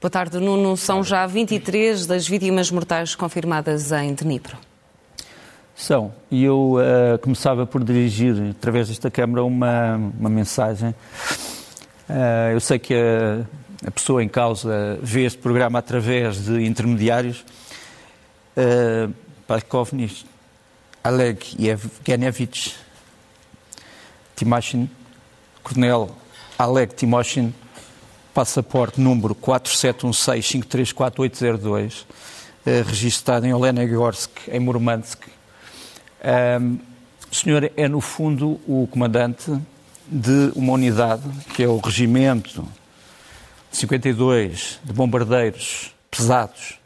Boa tarde, Nuno. São já 23 das vítimas mortais confirmadas em Dnipro. São. E eu uh, começava por dirigir, através desta Câmara, uma, uma mensagem. Uh, eu sei que a, a, pessoa em causa vê este programa através de intermediários. Uh, Parkovnis, Oleg Evgenievich Timoshin, Coronel Oleg Timoshin, passaporte número 4716534802, registado em Olenegorsk, em Murmansk, o senhor é, no fundo, o comandante de uma unidade, que é o Regimento 52 de Bombardeiros Pesados,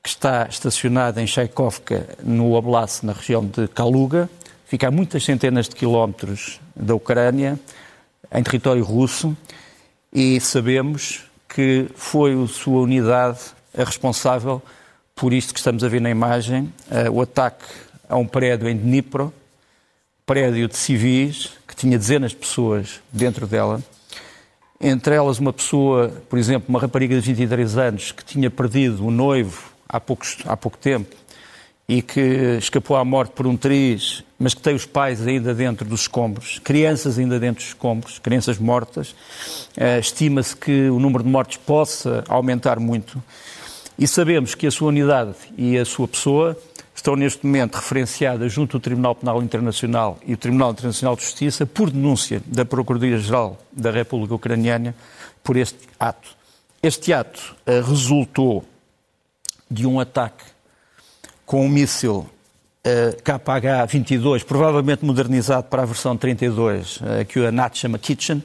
que está estacionado em Chaikovka, no Oblast, na região de Kaluga, fica a muitas centenas de quilómetros da Ucrânia, em território russo, e sabemos que foi a sua unidade a responsável por isto que estamos a ver na imagem, uh, o ataque a um prédio em Dnipro, prédio de civis, que tinha dezenas de pessoas dentro dela, entre elas uma pessoa, por exemplo, uma rapariga de 23 anos que tinha perdido o noivo há, poucos, há pouco tempo e que escapou à morte por um triz, mas que tem os pais ainda dentro dos escombros, crianças ainda dentro dos escombros, crianças mortas. Uh, Estima-se que o número de mortes possa aumentar muito. E sabemos que a sua unidade e a sua pessoa estão neste momento referenciadas junto ao Tribunal Penal Internacional e o Tribunal Internacional de Justiça por denúncia da Procuradoria-Geral da República Ucraniana por este ato. Este ato uh, resultou de um ataque com um míssil uh, KH-22, provavelmente modernizado para a versão 32, uh, eh, que a NATO chama Kitchen,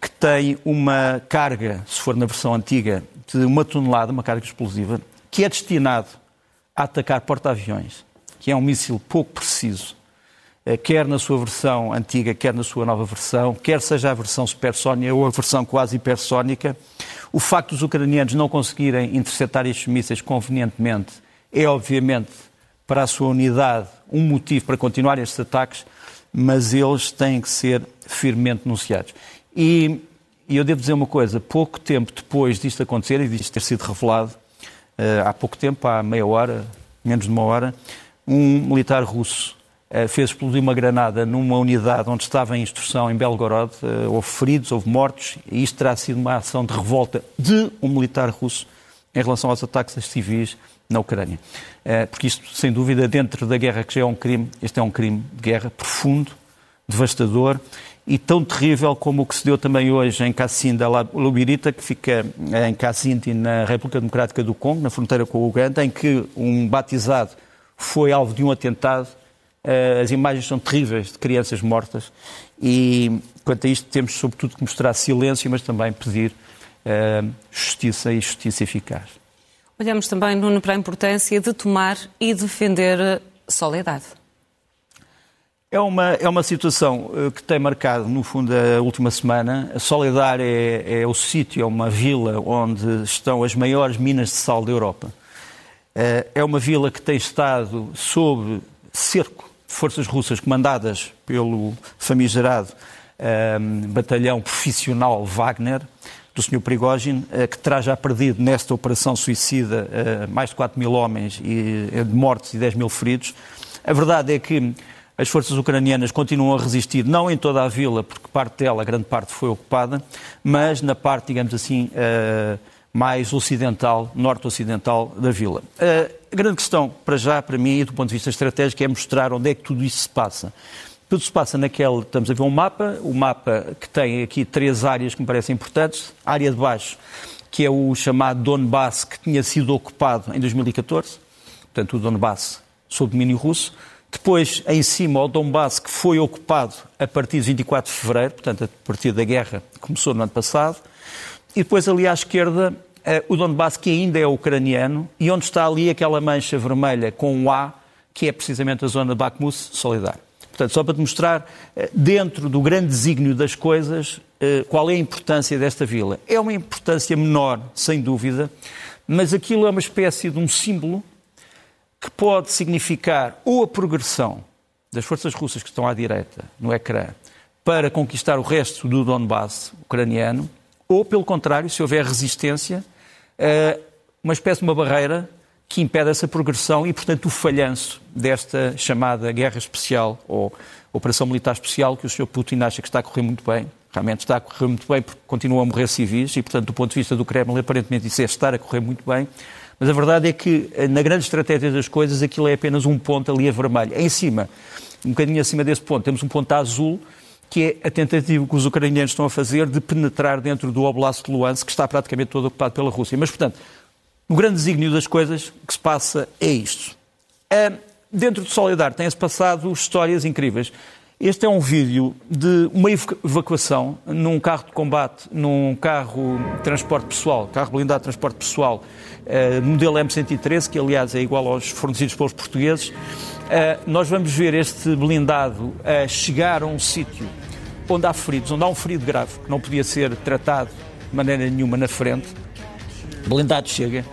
que tem uma carga, se for na versão antiga, de uma tonelada, uma carga explosiva, que é destinado a atacar porta-aviões, que é um míssil pouco preciso, eh, quer na sua versão antiga, quer na sua nova versão, quer seja a versão supersónica ou a versão quase hipersónica. O facto dos ucranianos não conseguirem interceptar estes mísseis convenientemente é, obviamente, para a sua unidade um motivo para continuar estes ataques, mas eles têm que ser firmemente denunciados. E, e eu devo dizer uma coisa: pouco tempo depois disto acontecer e disto ter sido revelado, eh, há pouco tempo, há meia hora, menos de uma hora, um militar russo eh, fez explodir uma granada numa unidade onde estava em instrução em Belgorod. Eh, houve feridos, houve mortos, e isto terá sido uma ação de revolta de um militar russo em relação aos ataques a civis na Ucrânia. Porque isto, sem dúvida, dentro da guerra que já é um crime, este é um crime de guerra profundo, devastador, e tão terrível como o que se deu também hoje em Cassim da Lubirita, que fica eh, em Cassinti, na República Democrática do Congo, na fronteira com o Uganda, em que um batizado foi alvo de um atentado. Eh, as imagens são terríveis de crianças mortas e, quanto a isto, temos sobretudo que mostrar silêncio, mas também pedir eh, justiça e justiça eficaz. Olhamos também, Nuno, para a importância de tomar e defender Soledade. É uma, é uma situação eh, que tem marcado, no fundo, a última semana. A é, é o sítio, é uma vila onde estão as maiores minas de sal da Europa. Eh, é uma vila que tem estado sob cerco de forças russas comandadas pelo famigerado um, ehm, batalhão profissional Wagner, do Sr. Prigogine, eh, que terá já perdido nesta operação suicida mais de 4 mil homens e de mortes e 10 mil feridos. A verdade é que as forças ucranianas continuam a resistir, não em toda a vila, porque parte dela, grande parte, foi ocupada, mas na parte, digamos assim, mais ocidental, norte-ocidental da vila. A grande questão, para já, para mim, e do ponto de vista estratégico, é mostrar onde é que tudo isso se passa. Tudo se passa naquele, estamos a ver um mapa, o mapa que tem aqui três áreas que me parecem importantes. A área de baixo, que é o chamado Donbass, que tinha sido ocupado em 2014, portanto o Donbass sob domínio russo. Depois, em cima, o Donbass, que foi ocupado a partir de 24 de fevereiro, portanto, a partir da guerra que começou no ano passado. E depois, ali à esquerda, eh, o Donbass, que ainda é ucraniano, e onde está ali aquela mancha vermelha com um A, que é precisamente a zona de Bakhmut Solidar. Portanto, só para te mostrar, eh, dentro do grande desígnio das coisas, eh, qual é a importância desta vila. É uma importância menor, sem dúvida, mas aquilo é uma espécie de um símbolo que pode significar ou a progressão das forças russas que estão à direita no ecrã para conquistar o resto do Donbass ucraniano, ou, pelo contrário, se houver resistência, uma espécie de uma barreira que impede essa progressão e, portanto, o falhanço desta chamada guerra especial ou operação militar especial que o Sr. Putin acha que está a correr muito bem. Realmente está a correr muito bem porque continuam a morrer civis e, portanto, do ponto de vista do Kremlin, aparentemente isso é estar a correr muito bem. Mas a verdade é que, na grande estratégia das coisas, aquilo é apenas um ponto ali a vermelho. Em cima, um bocadinho acima desse ponto, temos um ponto azul, que é a tentativa que os ucranianos estão a fazer de penetrar dentro do Oblast de Luhansk, que está praticamente todo ocupado pela Rússia. Mas, portanto, o grande desígnio das coisas que se passa é isto. dentro de Solidar tem-se passado histórias incríveis. Este é um vídeo de uma evacuação num carro de combate, num carro de transporte pessoal, carro blindado de transporte pessoal, uh, modelo M113, que aliás é igual aos fornecidos pelos portugueses. Uh, nós vamos ver este blindado a chegar a um sítio onde há feridos, onde há um ferido grave, que não podia ser tratado de maneira nenhuma na frente. O blindado chega,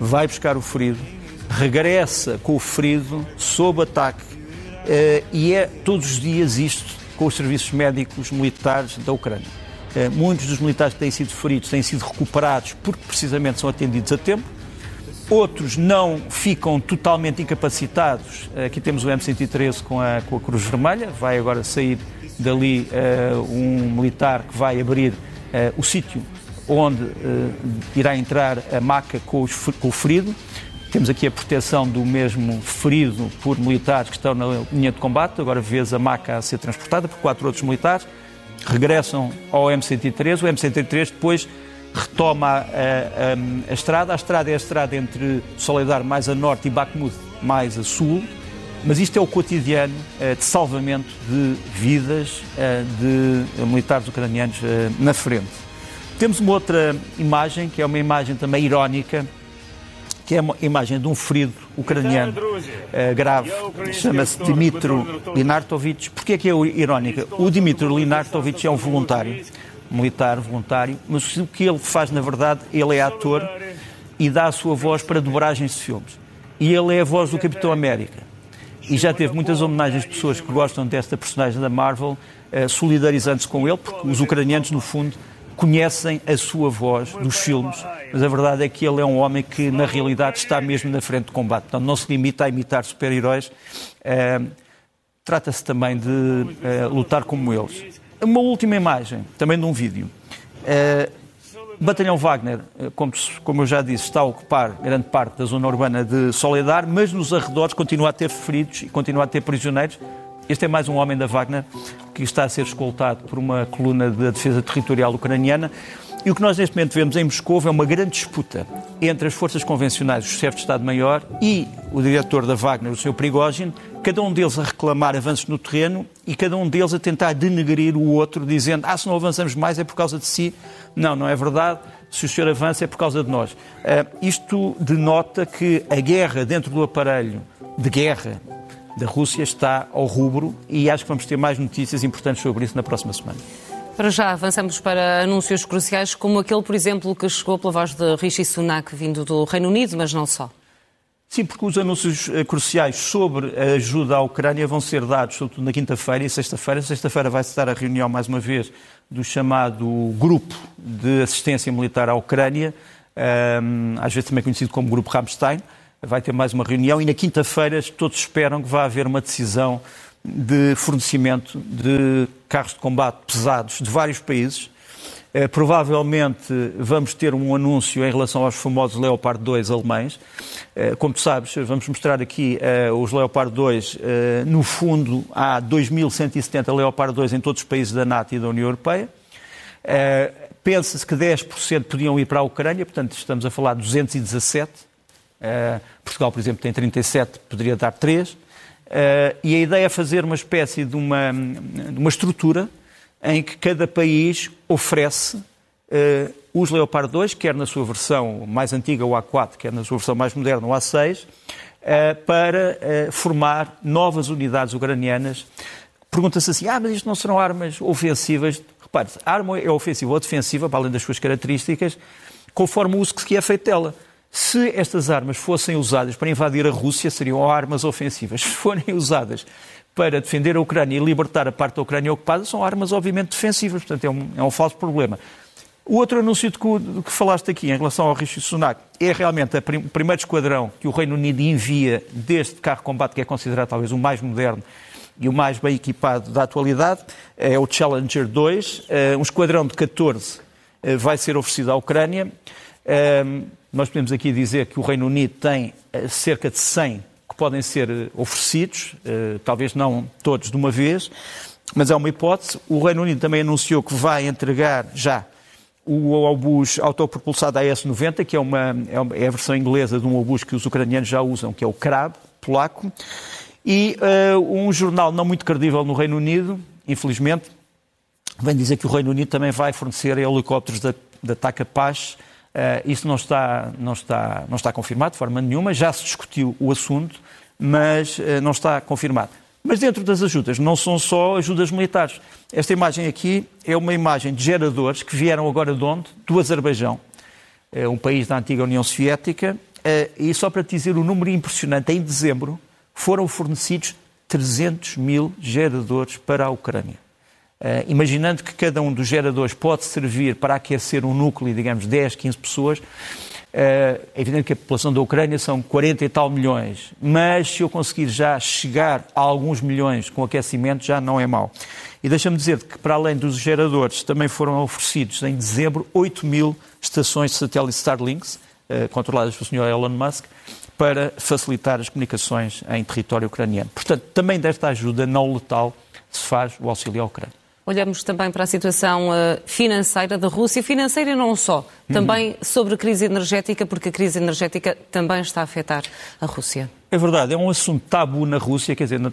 vai buscar o ferido, regressa com o ferido sob ataque uh, e é todos os dias isto com os serviços médicos militares da Ucrânia. Uh, muitos dos militares que têm sido feridos têm sido recuperados porque precisamente são atendidos a tempo. Outros não ficam totalmente incapacitados. Uh, aqui temos o M113 com a, com a Cruz Vermelha. Vai agora sair dali um militar que vai abrir o sítio onde uh, irá entrar a maca com, os, com, o ferido. Temos aqui a proteção do mesmo ferido por militares que estão na linha de combate. Agora vês a maca a ser transportada por quatro outros militares. Regressam ao M103. O M103 depois retoma a, a, a, estrada. A estrada é a estrada entre Soledar mais a norte e Bakhmut mais a sul. Mas isto é o cotidiano uh, de salvamento de vidas uh, de militares ucranianos na frente. Temos uma outra imagem, que é uma imagem também irónica, que é uma imagem de um ferido ucraniano uh, grave, chama-se Dimitro Linartovich. Porquê é que é irónica? O Dimitro Linartovich é um voluntário, militar voluntário, mas o que ele faz, na verdade, ele é ator e dá a sua voz para dobragens de filmes. E ele é a voz do Capitão América. E já teve muitas homenagens de pessoas que gostam desta personagem da Marvel, uh, solidarizando-se com ele, porque os ucranianos, no fundo, conhecem a sua voz dos filmes, mas a verdade é que ele é um homem que, na realidade, está mesmo na frente de combate. Então, não se limita a imitar super-heróis. Uh, Trata-se também de uh, lutar como eles. Uma última imagem, também de um vídeo. Uh, Batalhão Wagner, como, como, eu já disse, está a ocupar grande parte da zona urbana de Soledar, mas nos arredores continua a ter feridos e continua a ter prisioneiros. Este é mais um homem da Wagner que está a ser escoltado por uma coluna da defesa territorial ucraniana. E o que nós neste momento vemos em Moscou é uma grande disputa entre as forças convencionais, o chefe de Estado-Maior e o diretor da Wagner, o seu Prigogine, cada um deles a reclamar avanços no terreno e cada um deles a tentar denegrir o outro, dizendo: Ah, se não avançamos mais é por causa de si. Não, não é verdade. Se o senhor avança é por causa de nós. Uh, isto denota que a guerra dentro do aparelho de guerra da Rússia está ao rubro e acho que vamos ter mais notícias importantes sobre isso na próxima semana. Para já avançamos para anúncios cruciais, como aquele, por exemplo, que chegou pela voz de Rishi Sunak, vindo do Reino Unido, mas não só. Sim, porque os anúncios eh, cruciais sobre a ajuda à Ucrânia vão ser dados, sobretudo na quinta-feira e sexta-feira. Sexta-feira vai-se dar a reunião, mais uma vez, do chamado Grupo de Assistência Militar à Ucrânia, às vezes também conhecido como Grupo Rammstein vai ter mais uma reunião e na quinta-feira todos esperam que vá haver uma decisão de fornecimento de carros de combate pesados de vários países. Eh, provavelmente vamos ter um anúncio em relação aos famosos Leopard 2 alemães. Eh, como tu sabes, vamos mostrar aqui eh, os Leopard 2. no fundo, há 2.170 Leopard 2 em todos os países da NATO e da União Europeia. Pensa-se que 10% podiam ir para a Ucrânia, portanto, estamos a falar de 217 Uh, Portugal, por exemplo, tem 37, poderia dar 3. Uh, eh, e a ideia é fazer uma espécie de uma, uma estrutura em que cada país oferece uh, os Leopard 2, quer na sua versão mais antiga, o A4, quer na sua versão mais moderna, o A6, para formar novas unidades ucranianas. Pergunta-se assim: ah, mas isto não serão armas ofensivas? Repare, a arma é ofensiva ou defensiva, para além das suas características, conforme o uso que é feito dela. Se estas armas fossem usadas para invadir a Rússia, seriam armas ofensivas. Se forem usadas para defender a Ucrânia e libertar a parte da Ucrânia ocupada, são armas obviamente defensivas. Portanto, é um, é um falso problema. O outro anúncio de que, que falaste aqui em relação ao Rishi Sunak é realmente prim, o primeiro esquadrão que o Reino Unido envia deste carro de combate que é considerado talvez o mais moderno e o mais bem equipado da atualidade, é o Challenger 2. Um esquadrão de 14 vai ser oferecido à Ucrânia. Nós podemos aqui dizer que o Reino Unido tem cerca de 100 que podem ser oferecidos, talvez não todos de uma vez, mas é uma hipótese. O Reino Unido também anunciou que vai entregar já o obus autopropulsado AS-90, que é, uma, é, é a versão inglesa de um obus que os ucranianos já usam, que é o Krab, polaco. E uh, um jornal não muito credível no Reino Unido, infelizmente, vem dizer que o Reino Unido também vai fornecer helicópteros da, da TACA Paz. Uh, isso não está, não, está, não está confirmado de forma nenhuma, já se discutiu o assunto, mas uh, não está confirmado. Mas dentro das ajudas, não são só ajudas militares. Esta imagem aqui é uma imagem de geradores que vieram agora de onde? Do Azerbaijão, é um país da antiga União Soviética. E só para te dizer o número impressionante, em dezembro foram fornecidos 300 mil geradores para a Ucrânia. Uh, imaginando que cada um dos geradores pode servir para aquecer um núcleo, digamos, 10, 15 pessoas, uh, é evidente que a população da Ucrânia são 40 e tal milhões, mas se eu conseguir já chegar a alguns milhões com aquecimento, já não é mau. E deixa-me dizer que, para além dos geradores, também foram oferecidos em dezembro 8 mil estações de satélite Starlinks, uh, controladas pelo Sr. Elon Musk, para facilitar as comunicações em território ucraniano. Portanto, também desta ajuda não letal se faz o auxílio à Ucrânia. Olhamos também para a situação uh, financeira da Rússia, financeira não só, também uhum. sobre a crise energética, porque a crise energética também está a afetar a Rússia. É verdade, é um assunto tabu na Rússia, quer dizer, na,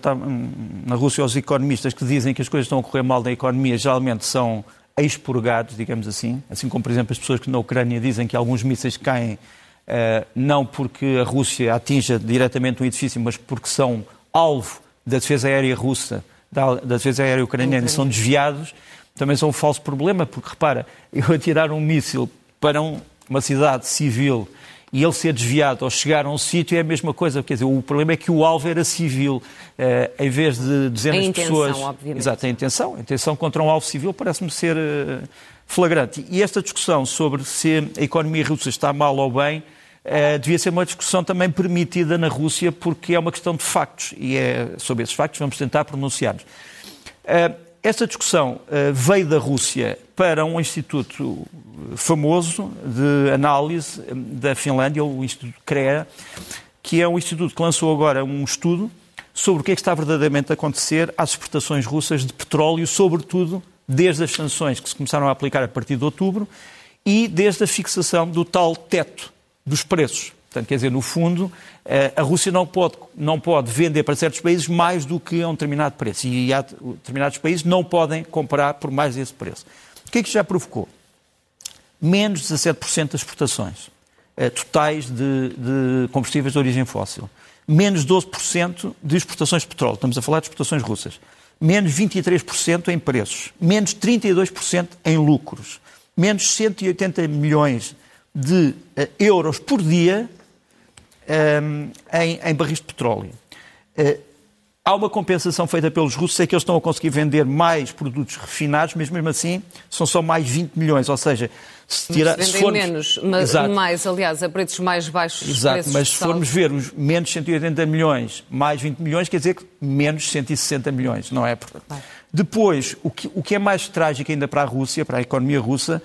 na Rússia os economistas que dizem que as coisas estão a correr mal na economia geralmente são expurgados, digamos assim, assim como, por exemplo, as pessoas que na Ucrânia dizem que alguns mísseis caem uh, não porque a Rússia atinja diretamente um edifício, mas porque são alvo da defesa aérea russa da, da defesa aérea ucraniana são desviados, também são um falso problema, porque repara, eu atirar um míssil para um, uma cidade civil e ele ser desviado ou chegar a um sítio é a mesma coisa. Quer dizer, o problema é que o alvo era civil, uh, em vez de dezenas de pessoas. Obviamente. Exato, a intenção. A intenção contra um alvo civil parece-me ser uh, flagrante. E esta discussão sobre se a economia russa está mal ou bem Uh, devia ser uma discussão também permitida na Rússia, porque é uma questão de factos, e é sobre esses factos vamos tentar pronunciar-nos. Uh, esta discussão uh, veio da Rússia para um instituto famoso de análise da Finlândia, o Instituto CREA, que é um instituto que lançou agora um estudo sobre o que é que está verdadeiramente a acontecer às exportações russas de petróleo, sobretudo desde as sanções que se começaram a aplicar a partir de outubro e desde a fixação do tal teto dos preços. Portanto, quer dizer, no fundo, eh, a Rússia não pode, não pode vender para certos países mais do que a um determinado preço. E determinados países não podem comprar por mais desse preço. O que é que já provocou? Menos 17% das exportações eh, totais de, de combustíveis de origem fóssil. Menos 12% de exportações de petróleo. Estamos a falar de exportações russas. Menos 23% em preços. Menos 32% em lucros. Menos 180 milhões de uh, euros por dia um, em, em, barris de petróleo. Uh, há uma compensação feita pelos russos, é que eles estão a conseguir vender mais produtos refinados, mas mesmo assim são só mais 20 milhões, ou seja, se tirar... Se formos... menos, mas Exato. mais, aliás, a preços mais baixos. Exato, mas se formos ver os menos 180 milhões, mais 20 milhões, quer dizer que menos 160 milhões, não é? Depois, o que, o que é mais trágico ainda para a Rússia, para a economia russa,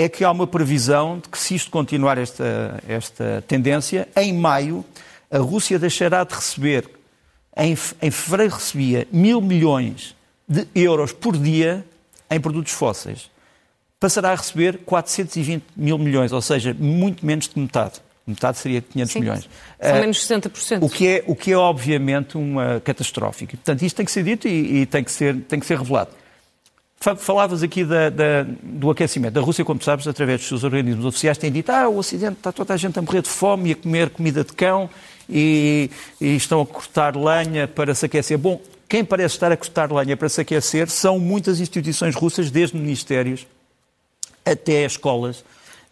é que há uma previsão de que, se isto continuar esta, esta tendência, em maio a Rússia deixará de receber, em, em fevereiro recebia mil milhões de euros por dia em produtos fósseis. Passará a receber 420 mil milhões, ou seja, muito menos de metade. Metade seria 500 Sim, milhões. São uh, menos 60%. O que, é, o que é, obviamente, uma catastrófica. Portanto, isto tem que ser dito e, e tem, que ser, tem que ser revelado. Falavas aqui da, da, do aquecimento. Da Rússia, como sabes, através dos seus organismos oficiais, tem dito ah, o Ocidente está toda a gente a morrer de fome e a comer comida de cão e, e estão a cortar lenha para se aquecer. Bom, quem parece estar a cortar lenha para se aquecer são muitas instituições russas, desde ministérios até escolas,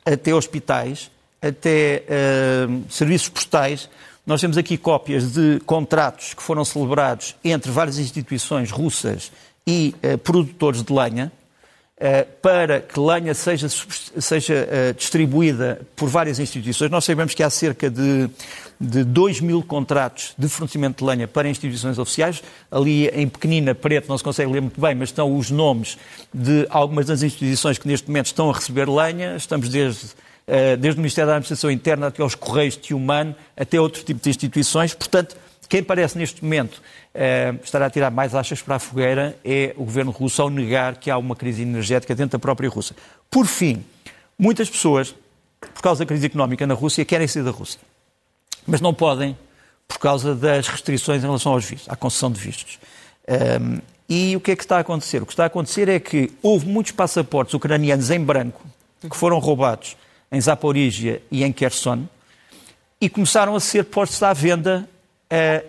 até hospitais, até uh, serviços postais. Nós temos aqui cópias de contratos que foram celebrados entre várias instituições russas e uh, produtores de lenha, para que lenha seja, seja distribuída por várias instituições. Nós sabemos que há cerca de, de 2 mil contratos de fornecimento de lenha para instituições oficiais. Ali em pequenina, preto, não se consegue ler muito bem, mas estão os nomes de algumas das instituições que neste momento estão a receber lenha. Estamos desde desde o Ministério da Administração Interna até aos Correios de Humano, até outro tipo de instituições. Portanto, quem parece neste momento uh, estar a tirar mais achas para a fogueira é o governo russo ao negar que há uma crise energética dentro da própria Rússia. Por fim, muitas pessoas, por causa da crise económica na Rússia, querem sair da Rússia. Mas não podem por causa das restrições em relação aos vistos, à concessão de vistos. Ehm, e o que é que está a acontecer? O que está a acontecer é que houve muitos passaportes ucranianos em branco que foram roubados em Zaporizhia e em Kherson e começaram a ser postos à venda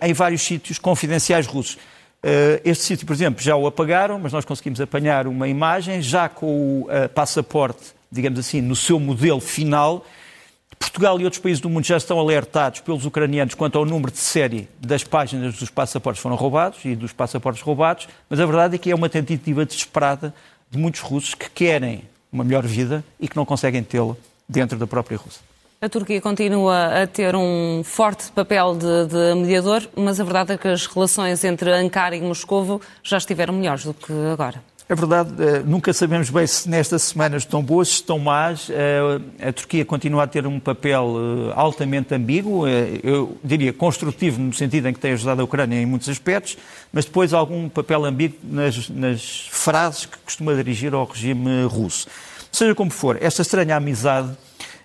em vários sítios confidenciais russos. Uh, este sítio, por exemplo, já o apagaram, mas nós conseguimos apanhar uma imagem já com o uh, passaporte, digamos assim, no seu modelo final. Portugal e outros países do mundo já estão alertados pelos ucranianos quanto ao número de série das páginas dos passaportes que foram roubados e dos passaportes roubados, mas a verdade é que é uma tentativa desesperada de muitos russos que querem uma melhor vida e que não conseguem tê-la dentro da própria Rússia. A Turquia continua a ter um forte papel de, de, mediador, mas a verdade é que as relações entre Ankara e Moscovo já estiveram melhores do que agora. É verdade, eh, nunca sabemos bem se nestas semanas estão boas, se estão más. Eh, a Turquia continua a ter um papel eh, altamente ambíguo, eu diria construtivo, no sentido em que tem ajudado a Ucrânia em muitos aspectos, mas depois algum papel ambíguo nas, nas frases que costuma dirigir ao regime russo. Seja como for, esta estranha amizade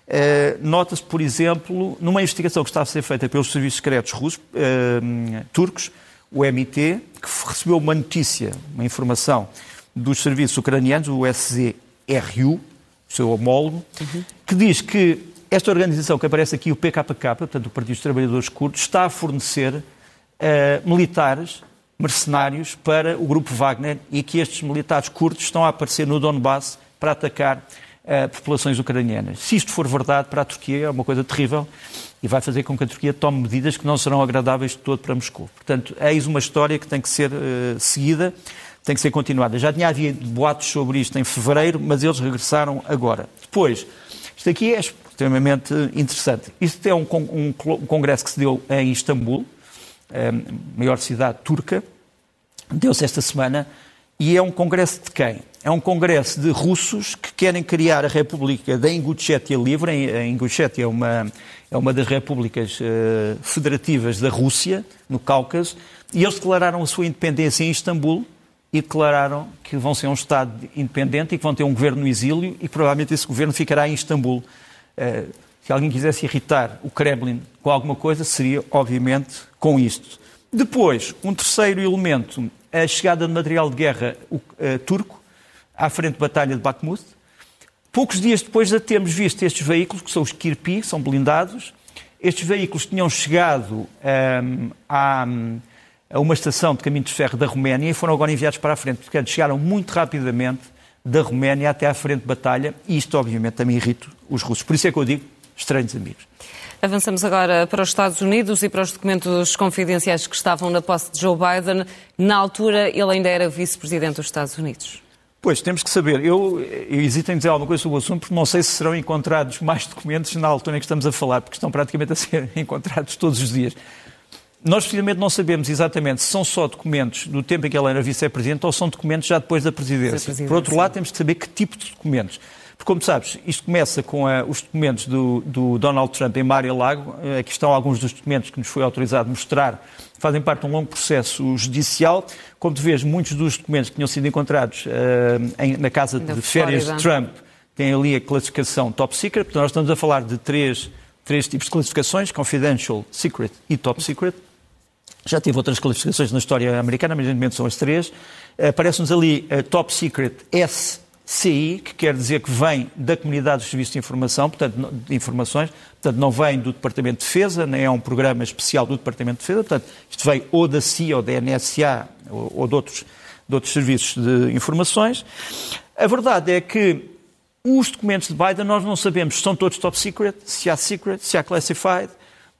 Uh, Nota-se, por exemplo, numa investigação que está a ser feita pelos serviços secretos russos, uh, turcos, o MIT, que recebeu uma notícia, uma informação dos serviços ucranianos, o SZRU, seu homólogo, uhum. que diz que esta organização que aparece aqui, o PKK, portanto o Partido dos Trabalhadores Curdos, está a fornecer uh, militares, mercenários para o grupo Wagner e que estes militares curdos estão a aparecer no Donbass para atacar uh, populações ucranianas. Se isto for verdade para a Turquia, é uma coisa terrível e vai fazer com que a Turquia tome medidas que não serão agradáveis de todo para Moscou. Portanto, eis uma história que tem que ser uh, seguida, tem que ser continuada. Já tinha havido boatos sobre isto em fevereiro, mas eles regressaram agora. Depois, isto aqui é extremamente interessante. Isto é um, um, um congresso que se deu em Istambul, a eh, maior cidade turca, deu-se esta semana, e é um congresso de quem? É um congresso de russos que querem criar a República da Ingushétia Livre. A Ingushétia é uma, é uma das repúblicas uh, federativas da Rússia, no Cáucaso, e eles declararam a sua independência em Istambul e declararam que vão ser um Estado independente e que vão ter um governo no exílio e que provavelmente esse governo ficará em Istambul. Uh, se alguém quisesse irritar o Kremlin com alguma coisa, seria, obviamente, com isto. Depois, um terceiro elemento, a chegada de material de guerra uh, turco, à frente de batalha de Bakhmut. Poucos dias depois já temos visto estes veículos, que são os Kirpi, são blindados. Estes veículos tinham chegado um, a, a, uma estação de caminho de ferro da Roménia e foram agora enviados para a frente. Portanto, chegaram muito rapidamente da Roménia até à frente de batalha e isto, obviamente, também irrita os russos. Por isso é que eu digo estranhos amigos. Avançamos agora para os Estados Unidos e para os documentos confidenciais que estavam na posse de Joe Biden. Na altura, ele ainda era vice-presidente dos Estados Unidos. Pois, temos que saber. Eu, eu hesito em dizer alguma coisa sobre o assunto, porque não sei se serão encontrados mais documentos na altura em que estamos a falar, porque estão praticamente a ser encontrados todos os dias. Nós, precisamente, não sabemos exatamente se são só documentos do tempo em que ela era vice-presidente ou são documentos já depois da presidência. presidência. Por outro lado, temos que saber que tipo de documentos. Porque, como sabes, isto começa com uh, os documentos do, do, Donald Trump em Mar-a-Lago. Uh, aqui estão alguns dos documentos que nos foi autorizado mostrar. Fazem parte de um longo processo judicial. Como tu vês, muitos dos documentos que tinham sido encontrados uh, em, na casa de férias de Trump têm ali a classificação top secret. Portanto, nós estamos a falar de três, três tipos de classificações, confidential, secret e top secret. Já tive outras classificações na história americana, mas, evidentemente, são as três. Aparece-nos ali a top secret S CI, que quer dizer que vem da comunidade dos serviços de informação, portanto, de informações, portanto, não vem do Departamento de Defesa, nem é um programa especial do Departamento de Defesa, portanto, isto vem ou da CIA ou da NSA ou, ou de, outros, de outros serviços de informações. A verdade é que os documentos de Biden nós não sabemos se são todos top secret, se há secret, se há classified.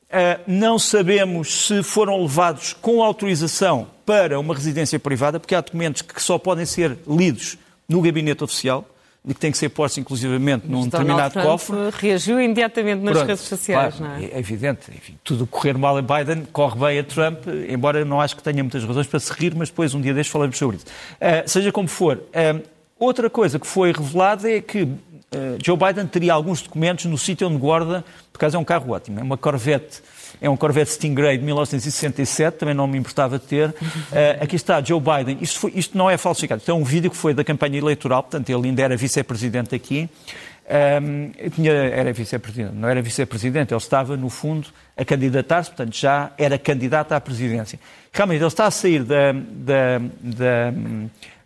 Uh, não sabemos se foram levados com autorização para uma residência privada, porque há documentos que só podem ser lidos no gabinete oficial, de que tem que ser posto inclusivamente num determinado Trump cofre. reagiu imediatamente nas Pronto, redes sociais, claro, não é? É evidente. Enfim, tudo correr mal a Biden corre bem a Trump, embora não acho que tenha muitas razões para se rir, mas depois um dia destes falamos sobre isso. Uh, seja como for, uh, outra coisa que foi revelada é que uh, Joe Biden teria alguns documentos no sítio onde guarda, por causa é um carro ótimo, é uma Corvette é um Corvette Stingray de 1967, também não me importava de ter. Uh, aqui está Joe Biden. Isto, foi, isto, não é falsificado, isto é um vídeo que foi da campanha eleitoral, portanto ele ainda era vice-presidente aqui. Um, tinha, era vice-presidente, não era vice-presidente, ele estava, no fundo, a candidatar-se, portanto já era candidato à presidência. Realmente, ele está a sair da, da, da,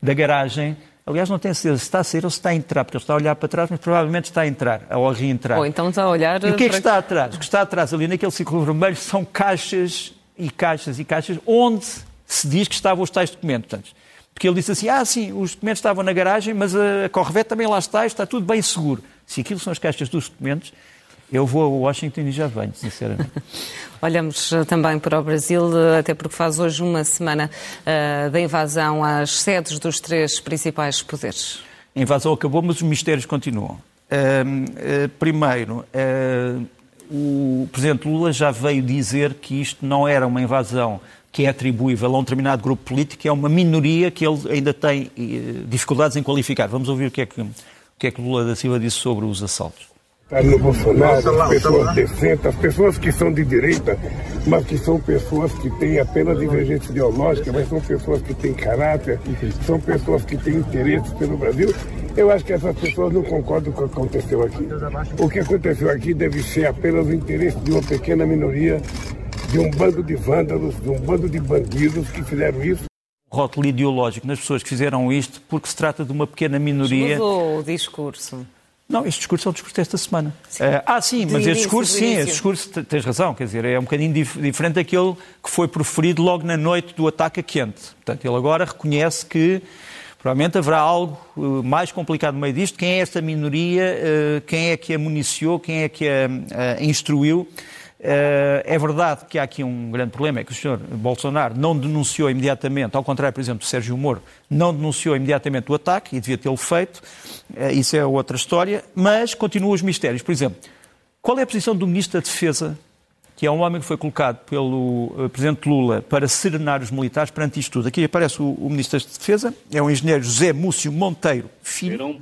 da garagem Aliás, não tenho certeza se está a sair ou se está a entrar, porque ele está a olhar para trás, mas provavelmente está a entrar, ou a reentrar. Ou então está a olhar... E o que é que está atrás? O que está atrás ali naquele círculo vermelho são caixas e caixas e caixas onde se diz que estavam os tais documentos. Portanto, porque ele disse assim, ah, sim, os documentos estavam na garagem, mas a Corvette também lá está, está tudo bem seguro. Se aquilo são as caixas dos documentos, eu vou a Washington e já venho, sinceramente. Olhamos eh, também para o Brasil, eh, até porque faz hoje uma semana uh, da invasão às sedes dos três principais poderes. A invasão acabou, mas os mistérios continuam. Uh, uh, primeiro, o Presidente Lula já veio dizer que isto não era uma invasão que é atribuível a um determinado grupo político, é uma minoria que ele ainda tem dificuldades em qualificar. Vamos ouvir o que é que, o que, é que Lula da Silva disse sobre os assaltos. Tá no Bolsonaro, as pessoas decentes, as pessoas que são de direita, mas que são pessoas que têm apenas divergência ideológica, mas são pessoas que têm caráter, são pessoas que têm interesse pelo Brasil. Eu acho que essas pessoas não concordam com o que aconteceu aqui. O que aconteceu aqui deve ser apenas o interesse de uma pequena minoria, de um bando de vândalos, de um bando de bandidos que fizeram isso rótulo ideológico nas pessoas que fizeram isto, porque se trata de uma pequena minoria. Mudou o discurso. Não, este discurso é o discurso desta semana. Sim. Uh, ah, sim, mas este discurso, sim, este discurso, tens razão, quer dizer, é um bocadinho dif diferente daquele que foi proferido logo na noite do ataque a quente. Portanto, ele agora reconhece que provavelmente haverá algo uh, mais complicado no meio disto. Quem é esta minoria? Uh, quem é que a municiou? Quem é que a instruiu? Eh, é verdade que há aqui um grande problema, é que o senhor Bolsonaro não denunciou imediatamente, ao contrário, por exemplo, do Sérgio Moro, não denunciou imediatamente o ataque e devia tê-lo feito, eh, isso é outra história, mas continuam os mistérios. Por exemplo, qual é a posição do Ministro da Defesa que é um homem que foi colocado pelo uh, Presidente Lula para serenar os militares perante isto tudo. Aqui aparece o, o Ministro da Defesa, é o engenheiro José Múcio Monteiro Filho,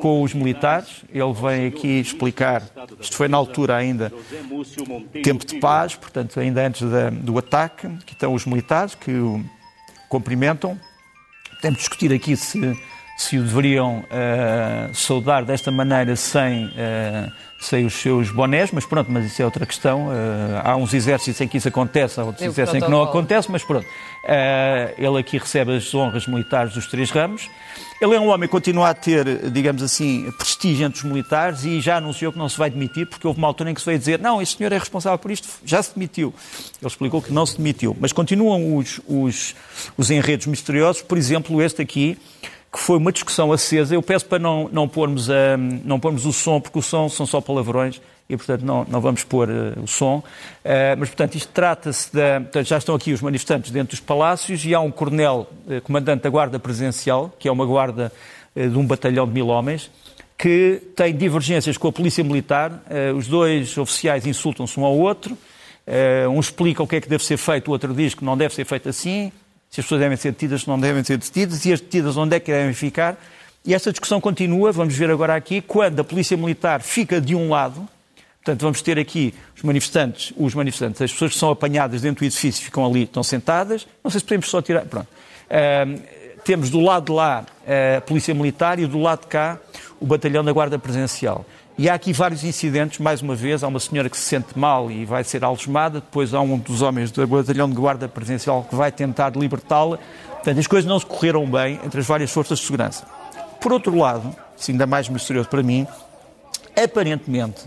com os militares. Ele vem aqui explicar, isto foi na altura ainda, tempo de paz, portanto, ainda antes da, do ataque, que estão os militares que o cumprimentam. Temos de discutir aqui se, se o deveriam uh, saudar desta maneira sem... Uh, sem os seus bonés, mas pronto, mas isso é outra questão. Uh, há uns exércitos em que isso acontece, há outros Eu exércitos em que não acontece, mas pronto. Ele aqui recebe as honras militares dos três ramos. Ele é um homem que continua a ter, digamos assim, prestígio entre os militares e já anunciou que não se vai demitir, porque houve uma altura em que se veio dizer não, este senhor é responsável por isto, já se demitiu. Ele explicou que não se demitiu. Mas continuam os, os, os enredos misteriosos, por exemplo, este aqui, que foi uma discussão acesa. Eu peço para não, não, pormos, a, não pormos o som, porque o som são só palavrões e, portanto, não, não vamos pôr uh, o som. Uh, mas, portanto, isto trata-se da. Portanto, já estão aqui os manifestantes dentro dos palácios e há um coronel, uh, comandante da Guarda Presidencial, que é uma guarda de um batalhão de mil homens, que tem divergências com a Polícia Militar. os dois oficiais insultam-se um ao outro. um explica o que é que deve ser feito, o outro diz que não deve ser feito assim se as pessoas devem ser detidas, se não devem ser detidas, e as detidas onde é que devem ficar. E esta discussão continua, vamos ver agora aqui, quando a Polícia Militar fica de um lado, portanto vamos ter aqui os manifestantes, os manifestantes, as pessoas que são apanhadas dentro do edifício ficam ali, estão sentadas, não sei se podemos só tirar, pronto. Uh, temos do lado de lá a Polícia Militar e do lado de cá o Batalhão da Guarda Presencial. E há aqui vários incidentes, mais uma vez, há uma senhora que se sente mal e vai ser algemada, depois há um dos homens do batalhão de guarda presidencial que vai tentar libertá-la. Portanto, as coisas não se correram bem entre as várias forças de segurança. Por outro lado, se ainda mais misterioso para mim, aparentemente,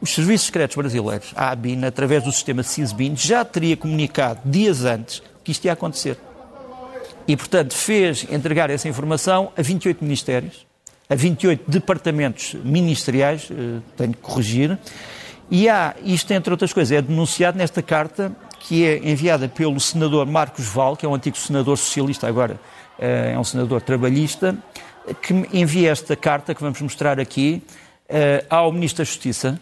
os serviços secretos brasileiros, a ABIN, através do sistema CISBIN, já teria comunicado dias antes que isto ia acontecer. E, portanto, fez entregar essa informação a 28 ministérios, a 28 departamentos ministeriais, eh, tenho que corrigir, e há, isto entre outras coisas, é denunciado nesta carta que é enviada pelo senador Marcos Val, que é um antigo senador socialista, agora eh, é um senador trabalhista, que envia esta carta que vamos mostrar aqui eh, ao Ministro da Justiça,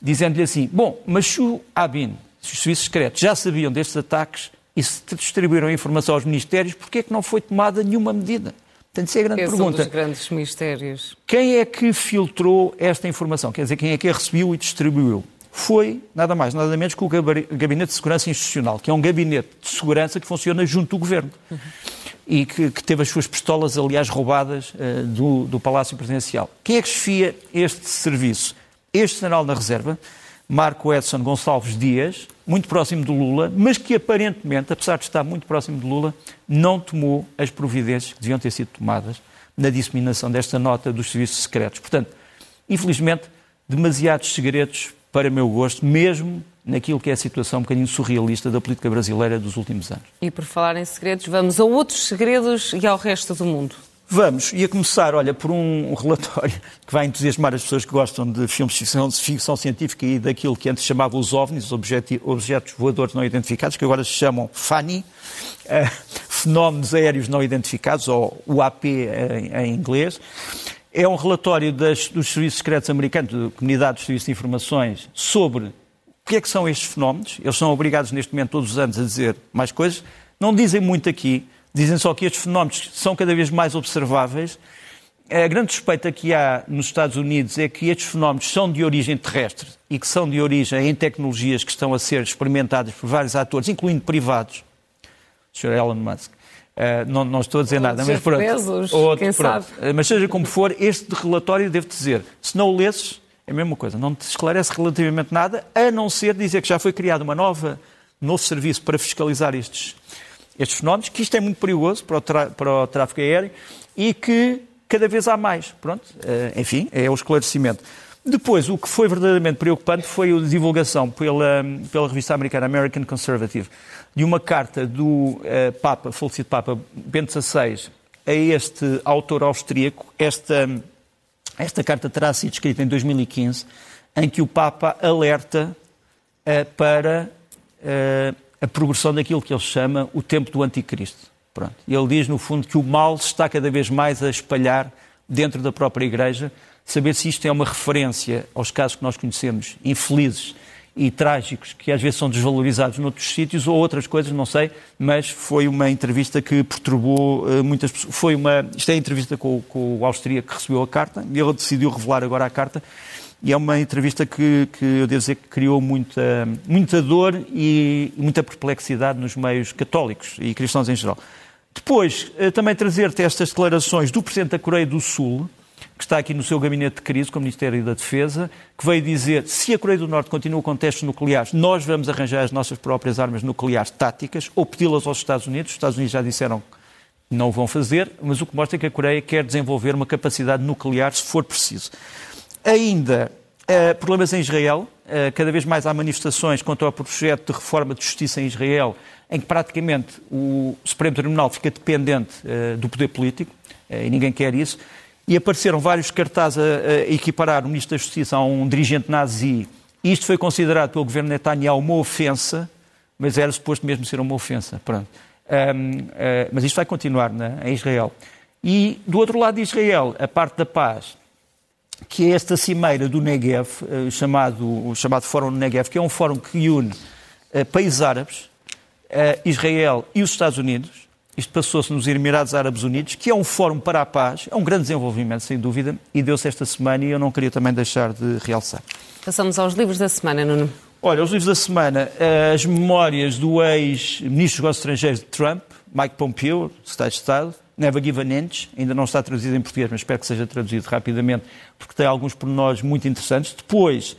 dizendo-lhe assim: Bom, mas se o ABIN, se os serviços secretos já sabiam destes ataques e se distribuíram a informação aos ministérios, porquê é que não foi tomada nenhuma medida? Portanto, isso é a grande Esse pergunta. Um dos grandes mistérios. Quem é que filtrou esta informação? Quer dizer, quem é que a recebeu e distribuiu? Foi nada mais, nada menos que o Gabinete de Segurança Institucional, que é um gabinete de segurança que funciona junto do Governo. Uhum. E que, que, teve as suas pistolas, aliás, roubadas uh, do, do Palácio Presidencial. Quem é que esfia este serviço? Este general na reserva, Marco Edson Gonçalves Dias, muito próximo do Lula, mas que aparentemente, apesar de estar muito próximo do Lula, não tomou as providências que deviam ter sido tomadas na disseminação desta nota dos serviços secretos. Portanto, infelizmente, demasiados segredos para meu gosto, mesmo naquilo que é a situação um bocadinho surrealista da política brasileira dos últimos anos. E por falar em segredos, vamos a outros segredos e ao resto do mundo. Vamos, e a começar, olha, por um relatório que vai entusiasmar as pessoas que gostam de filmes de ficção, de ficção científica e daquilo que antes chamava os OVNIs, objetos voadores não identificados, que agora se chamam FANI, uh, Fenómenos Aéreos Não Identificados, ou UAP em, em inglês. É um relatório das, dos serviços secretos americanos, da Comunidade de Serviços de Informações, sobre o que é que são estes fenómenos. Eles são obrigados neste momento todos os anos a dizer mais coisas. Não dizem muito aqui, dizem só que estes fenómenos são cada vez mais observáveis. A grande suspeita que há nos Estados Unidos é que estes fenómenos são de origem terrestre e que são de origem em tecnologias que estão a ser experimentadas por vários atores, incluindo privados. O Sr. Elon Musk. Uh, não, não, estou a dizer nada, mas pronto. Bezos, outro, quem pronto. sabe? Mas seja como for, este relatório devo dizer, se não o lesses, é a mesma coisa, não te esclarece relativamente nada, a não ser dizer que já foi criado uma nova, um novo serviço para fiscalizar estes, estes fenómenos, que isto é muito perigoso para o, para o tráfego aéreo e que cada vez há mais. Pronto, uh, enfim, é o esclarecimento. Depois, o que foi verdadeiramente preocupante foi a divulgação pela, pela revista americana American Conservative de uma carta do uh, Papa, falecido Papa Bento XVI, a este autor austríaco. Esta, esta carta terá sido escrita em 2015, em que o Papa alerta uh, para uh, a progressão daquilo que ele chama o tempo do anticristo. Pronto. Ele diz, no fundo, que o mal está cada vez mais a espalhar dentro da própria Igreja saber se isto é uma referência aos casos que nós conhecemos, infelizes e trágicos, que às vezes são desvalorizados noutros sítios, ou outras coisas, não sei, mas foi uma entrevista que perturbou uh, muitas pessoas. Foi uma, isto é a entrevista com, com o austríaco que recebeu a carta, e ele decidiu revelar agora a carta, e é uma entrevista que, que eu devo dizer que criou muita, muita dor e muita perplexidade nos meios católicos e cristãos em geral. Depois, uh, também trazer-te estas declarações do Presidente da Coreia do Sul, que está aqui no seu gabinete de crise com o Ministério da Defesa, que veio dizer se a Coreia do Norte continua com testes nucleares, nós vamos arranjar as nossas próprias armas nucleares táticas ou pedi-las aos Estados Unidos. Os Estados Unidos já disseram que não o vão fazer, mas o que mostra é que a Coreia quer desenvolver uma capacidade nuclear se for preciso. Ainda, uh, problemas em Israel. Uh, cada vez mais há manifestações contra o projeto de reforma de justiça em Israel, em que praticamente o Supremo Tribunal fica dependente uh, do poder político, e ninguém quer isso e apareceram vários cartazes a, a equiparar o Ministro da Justiça a um dirigente nazi. Isto foi considerado pelo governo Netanyahu uma ofensa, mas era suposto mesmo ser uma ofensa. Pronto. Um, uh, mas isto vai continuar né, em Israel. E do outro lado de Israel, a parte da paz, que é esta cimeira do Negev, uh, chamado, o chamado Fórum do Negev, que é um fórum que une uh, países árabes, Israel e os Estados Unidos, isto passou-se nos Emirados Árabes Unidos, que é um fórum para a paz, é um grande desenvolvimento, sem dúvida, e deu-se esta semana e eu não queria também deixar de realçar. Passamos aos livros da semana, Nuno. Olha, os livros da semana, as memórias do ex-ministro dos Negócios Estrangeiros de Trump, Mike Pompeo, Estado de Estado, Never Give an Inch, ainda não está traduzido em português, mas espero que seja traduzido rapidamente, porque tem alguns pormenores muito interessantes. Depois,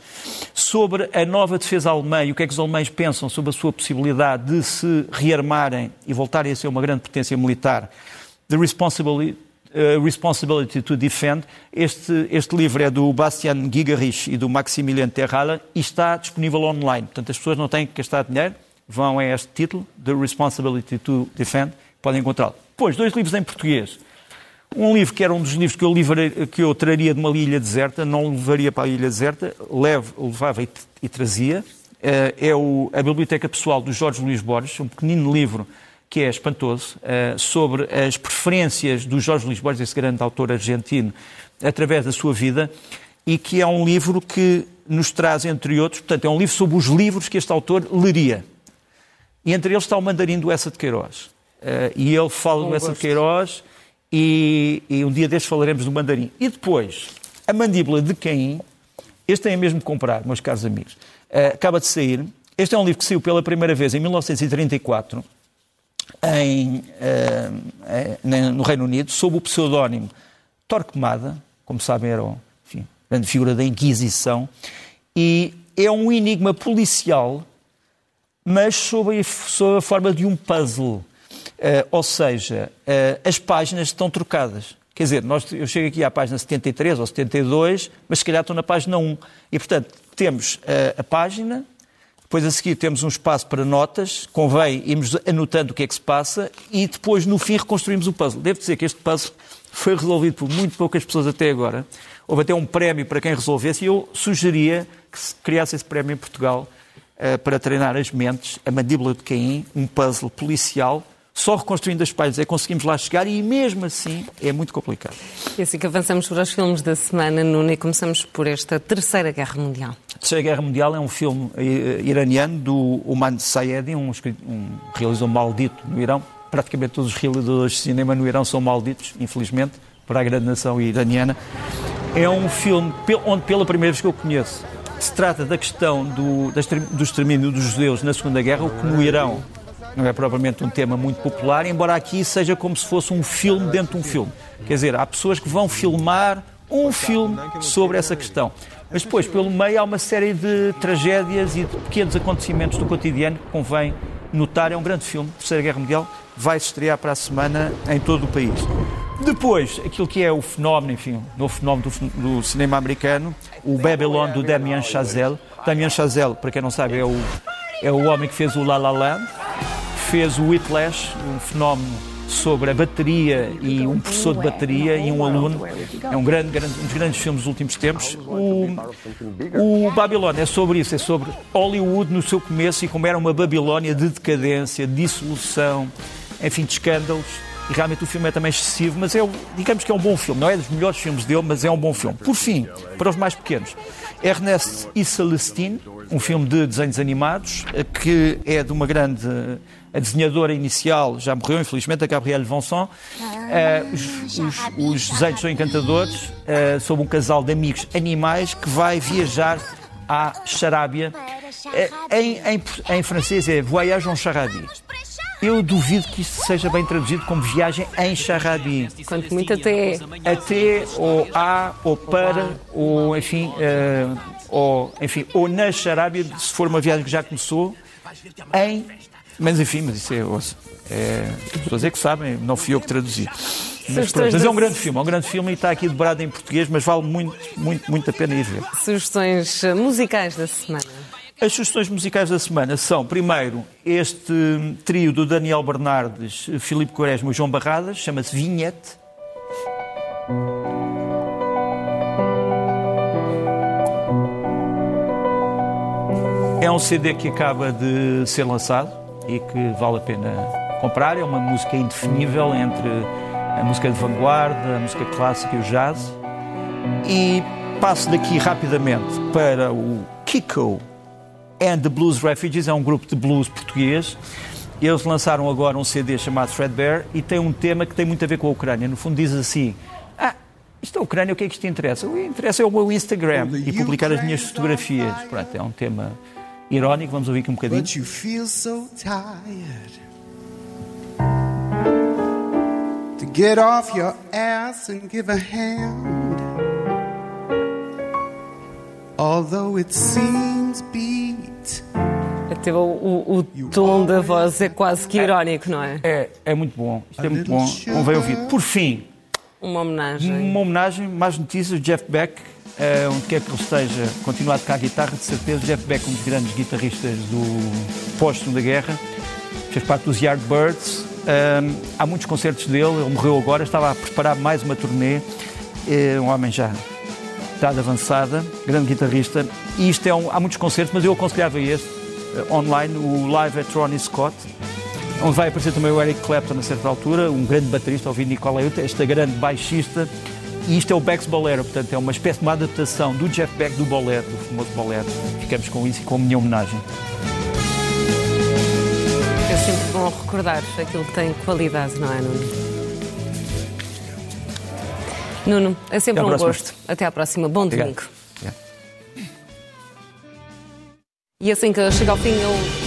sobre a nova defesa alemã e o que é que os alemães pensam sobre a sua possibilidade de se rearmarem e voltarem a ser uma grande potência militar, The Responsibility, uh, Responsibility to Defend. Este, este livro é do Bastian Gigerich e do Maximilian Terhala e está disponível online. Portanto, as pessoas não têm que gastar dinheiro, vão a este título, The Responsibility to Defend, podem encontrá-lo. Depois, dois livros em português. Um livro que era um dos livros que eu, livraria, que eu traria de uma ilha deserta, não levaria para a ilha deserta, levo, levava e, e trazia, é o, a Biblioteca Pessoal do Jorge Luís Borges, um pequenino livro que é espantoso, sobre as preferências do Jorge Luís Borges, esse grande autor argentino, através da sua vida, e que é um livro que nos traz, entre outros, portanto, é um livro sobre os livros que este autor leria. E entre eles está o Mandarim do Essa de Queiroz. Uh, e ele fala do Essa de Queiroz e, e, um dia destes falaremos do Mandarim. E depois, a Mandíbula de Caim, este tem mesmo que comprar, meus caros amigos. Uh, acaba de sair. Este é um livro que saiu pela primeira vez em 1934 em, uh, no Reino Unido, sob o pseudónimo Torquemada, como sabem, era enfim, grande figura da Inquisição, e é um enigma policial, mas sob a, sob a forma de um puzzle. Uh, ou seja, uh, as páginas estão trocadas. Quer dizer, nós, eu chego aqui à página 73 ou 72, mas se calhar estou na página 1. E, portanto, temos uh, a página, depois a seguir temos um espaço para notas, convém irmos anotando o que é que se passa e depois, no fim, reconstruímos o puzzle. Devo dizer que este puzzle foi resolvido por muito poucas pessoas até agora. Houve até um prémio para quem resolvesse e eu sugeria que se criasse esse prémio em Portugal uh, para treinar as mentes, a mandíbula de Caim, um puzzle policial só reconstruindo as páginas é que conseguimos lá chegar e mesmo assim é muito complicado. E assim que avançamos para os filmes da semana, Nuno, e começamos por esta Terceira Guerra Mundial. A Terceira Guerra Mundial é um filme eh, iraniano do Oman Sayedi, um, um realizador maldito no Irão. Praticamente todos os realizadores de cinema no Irão são malditos, infelizmente, para a grande nação iraniana. É um filme onde, pela primeira vez que eu conheço, se trata da questão do, do extermínio dos judeus na Segunda Guerra, o que no Irão não é propriamente um tema muito popular, embora aqui seja como se fosse um filme dentro de um filme. Quer dizer, há pessoas que vão filmar um filme sobre essa questão. Mas depois, pelo meio, há uma série de tragédias e de pequenos acontecimentos do cotidiano que convém notar. É um grande filme, Terceira Guerra Mundial, vai se estrear para a semana em todo o país. Depois, aquilo que é o fenómeno, enfim, o fenómeno do, do cinema americano, o Babylon do Damien Chazelle. Damien Chazelle, para quem não sabe, é o, é o homem que fez o La La Land fez o Whiplash, um fenómeno sobre a bateria e um professor de bateria e um aluno. É um, grande, grande, um dos grandes filmes dos últimos tempos. O, o Babilónia é sobre isso, é sobre Hollywood no seu começo e como era uma Babilónia de decadência, de dissolução, enfim, de escândalos. E realmente o filme é também excessivo, mas é, digamos que é um bom filme. Não é dos melhores filmes dele, mas é um bom filme. Por fim, para os mais pequenos, Ernest e Celestine, um filme de desenhos animados, que é de uma grande a desenhadora inicial já morreu, infelizmente, a Gabrielle Vanson. Uh, os, os, os, desenhos são encantadores uh, sobre um casal de amigos animais que vai viajar à Charábia. Uh, em, em, em, francês é Voyage en Charabie. Eu duvido que isso seja bem traduzido como viagem em Charabie. Quanto muito até. Até, ou a, ou para, ou enfim, ou, enfim, ou na Charábia, se for uma viagem que já começou, em mas enfim, mas isso é, é as pessoas é que sabem, não fui eu que traduzi. Mas, pronto, mas é um grande filme, é um grande filme e está aqui dobrado em português, mas vale muito, muito, muito a pena ir ver. Sugestões musicais da semana. As sugestões musicais da semana são, primeiro, este trio do Daniel Bernardes, Filipe Quaresma e João Barradas, chama-se Vinhete. É um CD que acaba de ser lançado e que vale a pena comprar. É uma música indefinível entre a música de vanguarda, a música clássica e o jazz. E passo daqui rapidamente para o Kiko and the Blues Refugees, é um grupo de blues português. Eles lançaram agora um CD chamado Threadbare e tem um tema que tem muito a ver com a Ucrânia. No fundo diz assim, ah, isto é a Ucrânia, o que é que isto interessa? O que interessa é o meu Instagram e publicar as minhas fotografias. Pronto, é um tema irónico, vamos ouvir aqui um bocadinho. But you feel so tired to get off your ass and give a hand. Although it seems beat. Até o, o, o tom da voz é quase que irónico, não é? É, é muito bom. Isto é muito bom. Convém ouvir. Por fim, uma homenagem. Uma homenagem, mais notícias, Jeff Beck Uh, onde quer que ele esteja, continua a tocar guitarra, de certeza. Jeff Beck, um dos grandes guitarristas do pós-segunda guerra, fez parte dos Yardbirds. Uh, há muitos concertos dele, ele morreu agora, estava a preparar mais uma turnê. É um homem já idade avançada, grande guitarrista. E isto é um, há muitos concertos, mas eu aconselhava este uh, online, o Live at Ronnie Scott, onde vai aparecer também o Eric Clapton a certa altura, um grande baterista, ouvi Nicola Iuta, esta grande baixista. E isto é o Beck's Bolero, portanto é uma espécie de uma adaptação do Jeff Beck do Bolero, do famoso Bolero. Ficamos com isso e com a minha homenagem. É sempre bom recordar aquilo que tem qualidade, não é, Nuno? Nuno, é sempre um gosto. Até à próxima. Bom Obrigado. domingo. Obrigado. E assim que chega ao fim, eu